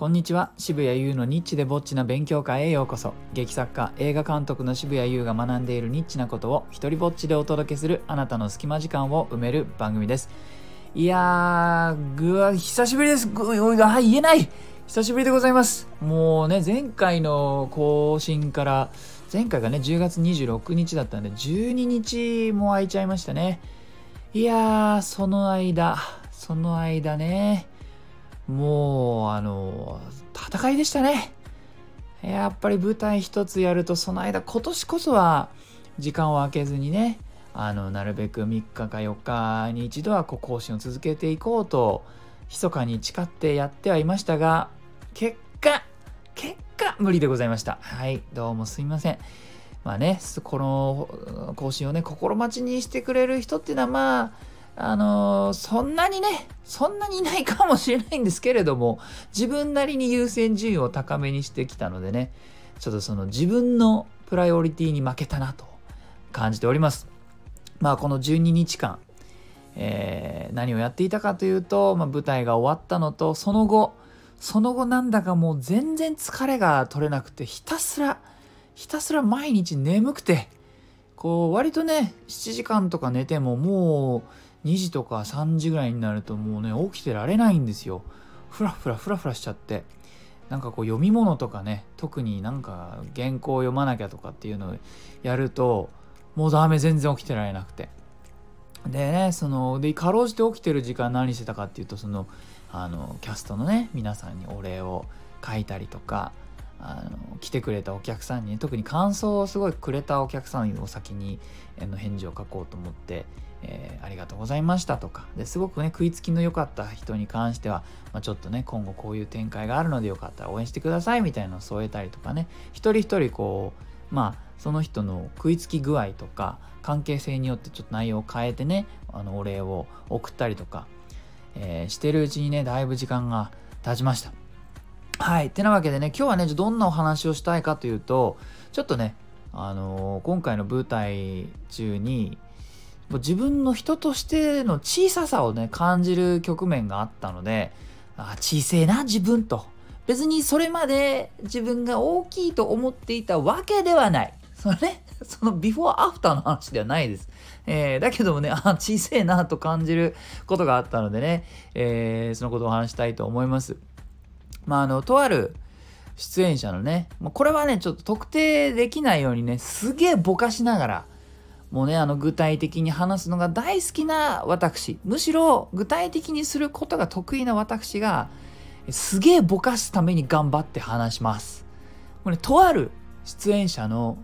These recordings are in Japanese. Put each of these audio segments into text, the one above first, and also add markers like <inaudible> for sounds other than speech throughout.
こんにちは。渋谷優のニッチでぼっちな勉強会へようこそ。劇作家映画監督の渋谷優が学んでいるニッチなことを一人ぼっちでお届けするあなたの隙間時間を埋める番組です。いやーぐわ久しぶりです。ぐはい言えない。久しぶりでございます。もうね前回の更新から前回がね10月26日だったんで12日も空いちゃいましたね。いやーその間その間ね。もうあの戦いでしたね。やっぱり舞台一つやるとその間今年こそは時間を空けずにねあのなるべく3日か4日に一度はこう更新を続けていこうと密かに誓ってやってはいましたが結果結果無理でございました。はいどうもすいません。まあねこの更新をね心待ちにしてくれる人っていうのはまああのー、そんなにね、そんなにいないかもしれないんですけれども、自分なりに優先順位を高めにしてきたのでね、ちょっとその自分のプライオリティに負けたなと感じております。まあこの12日間、えー、何をやっていたかというと、まあ、舞台が終わったのと、その後、その後なんだかもう全然疲れが取れなくて、ひたすら、ひたすら毎日眠くて、こう割とね、7時間とか寝てももう、2時とか3時ぐらいになるともうね起きてられないんですよ。ふらふらふらふらしちゃって。なんかこう読み物とかね特になんか原稿を読まなきゃとかっていうのをやるともうダメ全然起きてられなくて。でねそのでかろうじて起きてる時間何してたかっていうとそのあのキャストのね皆さんにお礼を書いたりとかあの来てくれたお客さんに特に感想をすごいくれたお客さんを先にの返事を書こうと思ってえー、ありがとうございましたとか。ですごくね食いつきの良かった人に関しては、まあ、ちょっとね今後こういう展開があるのでよかったら応援してくださいみたいなのを添えたりとかね一人一人こうまあその人の食いつき具合とか関係性によってちょっと内容を変えてねあのお礼を送ったりとか、えー、してるうちにねだいぶ時間が経ちました。はい。てなわけでね、今日はね、どんなお話をしたいかというと、ちょっとね、あのー、今回の舞台中に、自分の人としての小ささをね感じる局面があったのであ小せえな自分と。別にそれまで自分が大きいと思っていたわけではない。そのねそのビフォーアフターの話ではないです、えー、だけどもねあ小せえなと感じることがあったのでね、えー、そのことを話したいと思います。まああのとある出演者のね、これはね、ちょっと特定できないようにね、すげえぼかしながら、もうね、あの具体的に話すのが大好きな私、むしろ具体的にすることが得意な私が、すげえぼかすために頑張って話します。これ、とある出演者の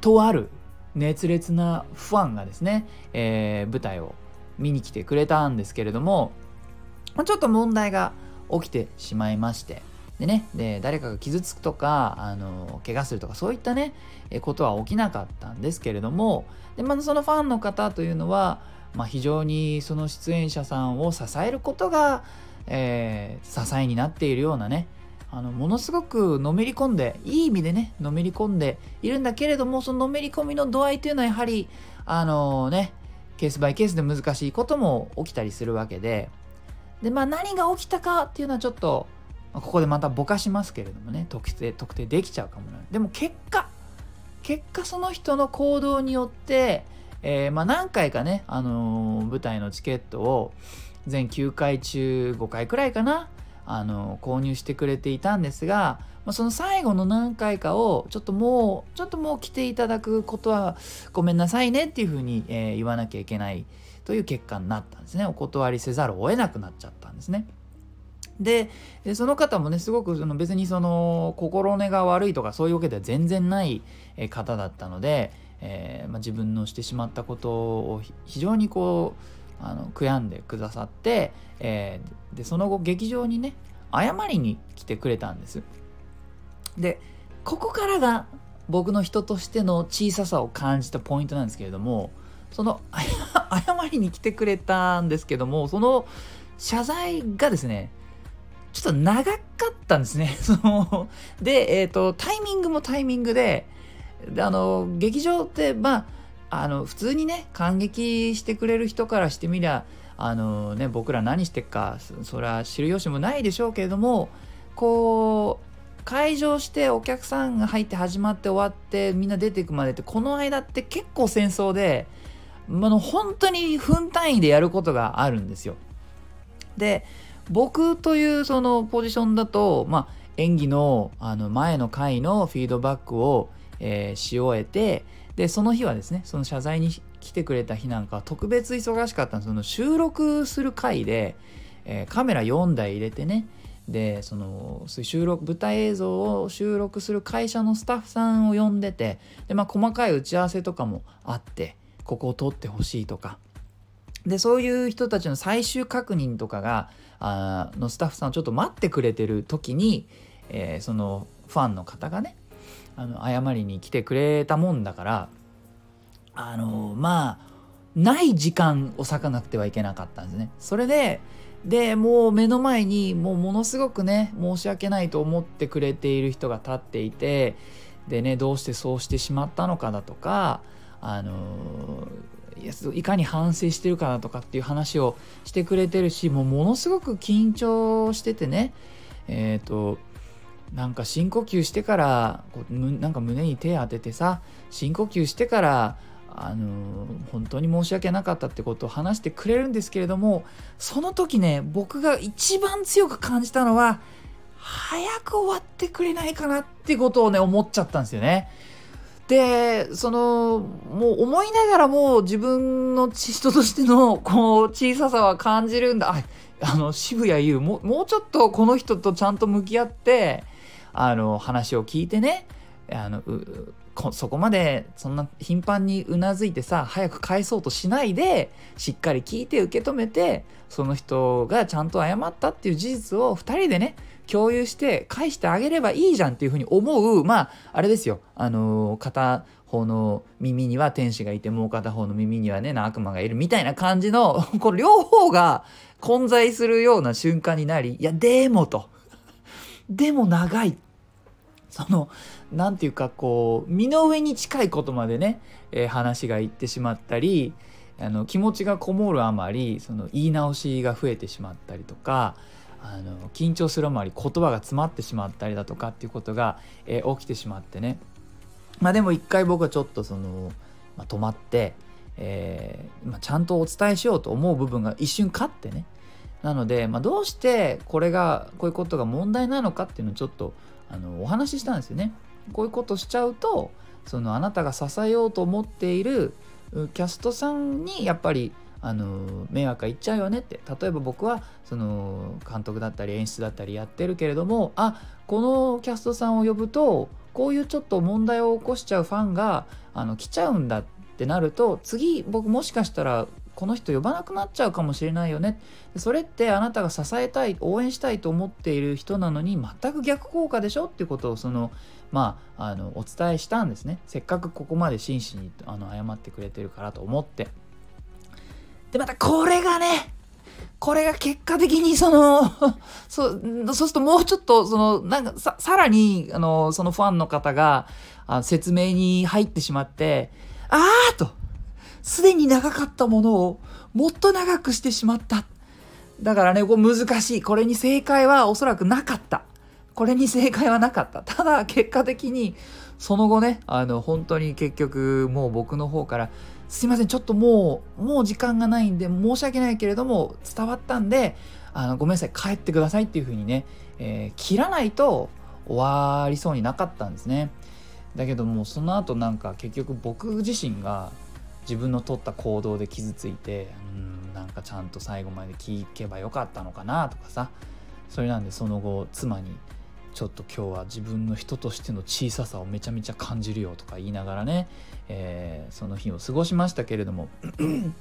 とある熱烈なファンがですね、えー、舞台を見に来てくれたんですけれども、ちょっと問題が起きてしまいまして、でね、で誰かが傷つくとか、あの怪我するとか、そういったね、ことは起きなかったんですけれども、でまずそのファンの方というのは、まあ、非常にその出演者さんを支えることが、えー、支えになっているようなねあのものすごくのめり込んでいい意味でねのめり込んでいるんだけれどもそののめり込みの度合いというのはやはりあのねケースバイケースで難しいことも起きたりするわけで。でまあ何が起きたかっていうのはちょっとここでまたぼかしますけれどもね特定特定できちゃうかもな。でも結果結果その人の行動によって、えー、まあ、何回かね、あのー、舞台のチケットを全9回中5回くらいかな、あのー、購入してくれていたんですが、まあ、その最後の何回かをちょっともうちょっともう来ていただくことはごめんなさいねっていうふうに、え言わなきゃいけない。という結果になったんですねお断りせざるを得なくなっちゃったんですね。でその方もねすごくその別にその心根が悪いとかそういうわけでは全然ない方だったので、えー、まあ、自分のしてしまったことを非常にこうあの悔やんでくださって、えー、でその後劇場にね謝りに来てくれたんです。でここからが僕の人としての小ささを感じたポイントなんですけれどもその <laughs> 謝りに来てくれたんですけどもその謝罪がですねちょっと長かったんですね。<laughs> そので、えっ、ー、と、タイミングもタイミングで、であの、劇場って、まあ、あの、普通にね、感激してくれる人からしてみりゃ、あのね、僕ら何してっか、それは知る由もないでしょうけれども、こう会場してお客さんが入って始まって終わってみんな出ていくまでってこの間って結構戦争で、まあ、本当に分単位でやることがあるんですよ。で僕というそのポジションだと、まあ、演技のあの前の回のフィードバックを、えー、し終えてでその日はですねその謝罪に来てくれた日なんかは特別忙しかったんですその収録する回で、えー、カメラ4台入れてねでその収録舞台映像を収録する会社のスタッフさんを呼んでてで、まあ、細かい打ち合わせとかもあってここを撮ってほしいとかでそういう人たちの最終確認とかがあのスタッフさんをちょっと待ってくれてる時に、えー、そのファンの方がねあの謝りに来てくれたもんだからあのまあない時間を割かなくてはいけなかったんですね。それででもう目の前にもうものすごくね申し訳ないと思ってくれている人が立っていてでねどうしてそうしてしまったのかだとかあのいかに反省してるかだとかっていう話をしてくれてるしもうものすごく緊張しててねえっ、ー、となんか深呼吸してからこうなんか胸に手当ててさ深呼吸してからあの本当に申し訳なかったってことを話してくれるんですけれどもその時ね僕が一番強く感じたのは早く終わってくれないかなってことをね思っちゃったんですよね。でそのもう思いながらも自分の人としてのこう小ささは感じるんだ。ああの渋谷優ももうちょっとこの人とちゃんと向き合ってあの話を聞いてね。あのそこまでそんな頻繁にうなずいてさ早く返そうとしないでしっかり聞いて受け止めてその人がちゃんと謝ったっていう事実を2人でね共有して返してあげればいいじゃんっていうふうに思うまああれですよ。あの片方の耳には天使がいてもう片方の耳にはね悪魔がいるみたいな感じの <laughs> この両方が混在するような瞬間になりいやでもと。でも長いその何て言うかこう身の上に近いことまでね、えー、話がいってしまったりあの気持ちがこもるあまりその言い直しが増えてしまったりとかあの緊張するあまり言葉が詰まってしまったりだとかっていうことが、えー、起きてしまってね。まあでも一回僕はちょっとその、まあ、止まって、えーまあ、ちゃんとお伝えしようと思う部分が一瞬勝ってね。なので、まあ、どうしてこれがこういうことが問題なのかっていうのをちょっとあのお話ししたんですよね。こういうことしちゃうとそのあなたが支えようと思っているキャストさんにやっぱりあの迷惑がいっちゃうよねって例えば僕はその監督だったり演出だったりやってるけれどもあこのキャストさんを呼ぶとこういうちょっと問題を起こしちゃうファンがあの来ちゃうんだってなると次僕もしかしたらこの人呼ばなくなっちゃうかもしれないよね。それってあなたが支えたい応援したいと思っている人なのに全く逆効果でしょっていうことをそのまああのお伝えしたんですね。せっかくここまで真摯にあの謝ってくれてるからと思って。でまたこれがねこれが結果的にその <laughs> そうそうするともうちょっとそのなんかささらにあのそのファンの方があ説明に入ってしまってああとすでに長かったものをもっと長くしてしまった。だからね、こう難しい。これに正解はおそらくなかった。これに正解はなかった。ただ、結果的に、その後ね、あの、本当に結局、もう僕の方から、すいません、ちょっともう、もう時間がないんで、申し訳ないけれども、伝わったんで、あの、ごめんなさい、帰ってくださいっていう風にね、えー、切らないと終わりそうになかったんですね。だけども、その後なんか結局僕自身が、自分の取った行動で傷ついてうんなんかちゃんと最後まで聞けばよかったのかなとかさ。それなんでその後妻にちょっと今日は自分の人としての小ささをめちゃめちゃ感じるよとか言いながらね、えー、その日を過ごしましたけれども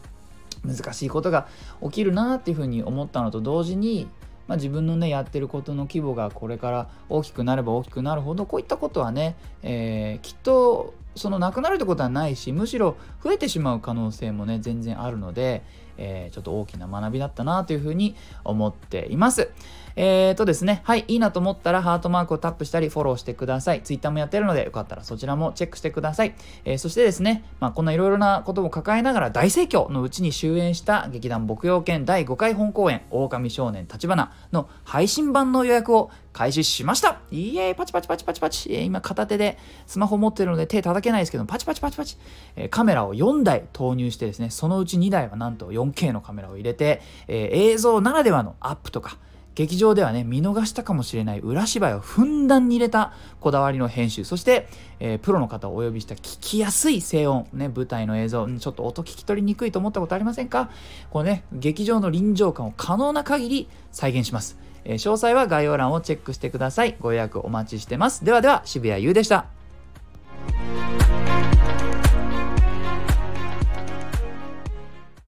<clears throat> 難しいことが起きるなっていうふうに思ったのと同時に、まあ、自分のねやってることの規模がこれから大きくなれば大きくなるほどこういったことはね、えー、きっとそのなくなるってことはないしむしろ増えてしまう可能性もね全然あるので、えー、ちょっと大きな学びだったなというふうに思っています。えーとですね、はい、いいなと思ったらハートマークをタップしたりフォローしてください。Twitter もやってるのでよかったらそちらもチェックしてください。えー、そしてですね、まあ、こんないろいろなことも抱えながら大盛況のうちに終演した劇団牧羊犬第5回本公演狼少年立花の配信版の予約を開始しました。イエーイ。パチパチパチパチパチ、えー、今片手でスマホ持ってるので手叩けないですけどパチパチパチパチ、えー、カメラを4台投入してですねそのうち2台はなんと 4K のカメラを入れて、えー、映像ならではのアップとか劇場ではね見逃したかもしれない裏芝居をふんだんに入れたこだわりの編集。そして、えー、プロの方をお呼びした聞きやすい静音、ね、舞台の映像、ちょっと音聞き取りにくいと思ったことありませんか？このね劇場の臨場感を可能な限り再現します、え、詳細は概要欄をチェックしてください。ご予約お待ちしてます。ではでは渋谷優でした。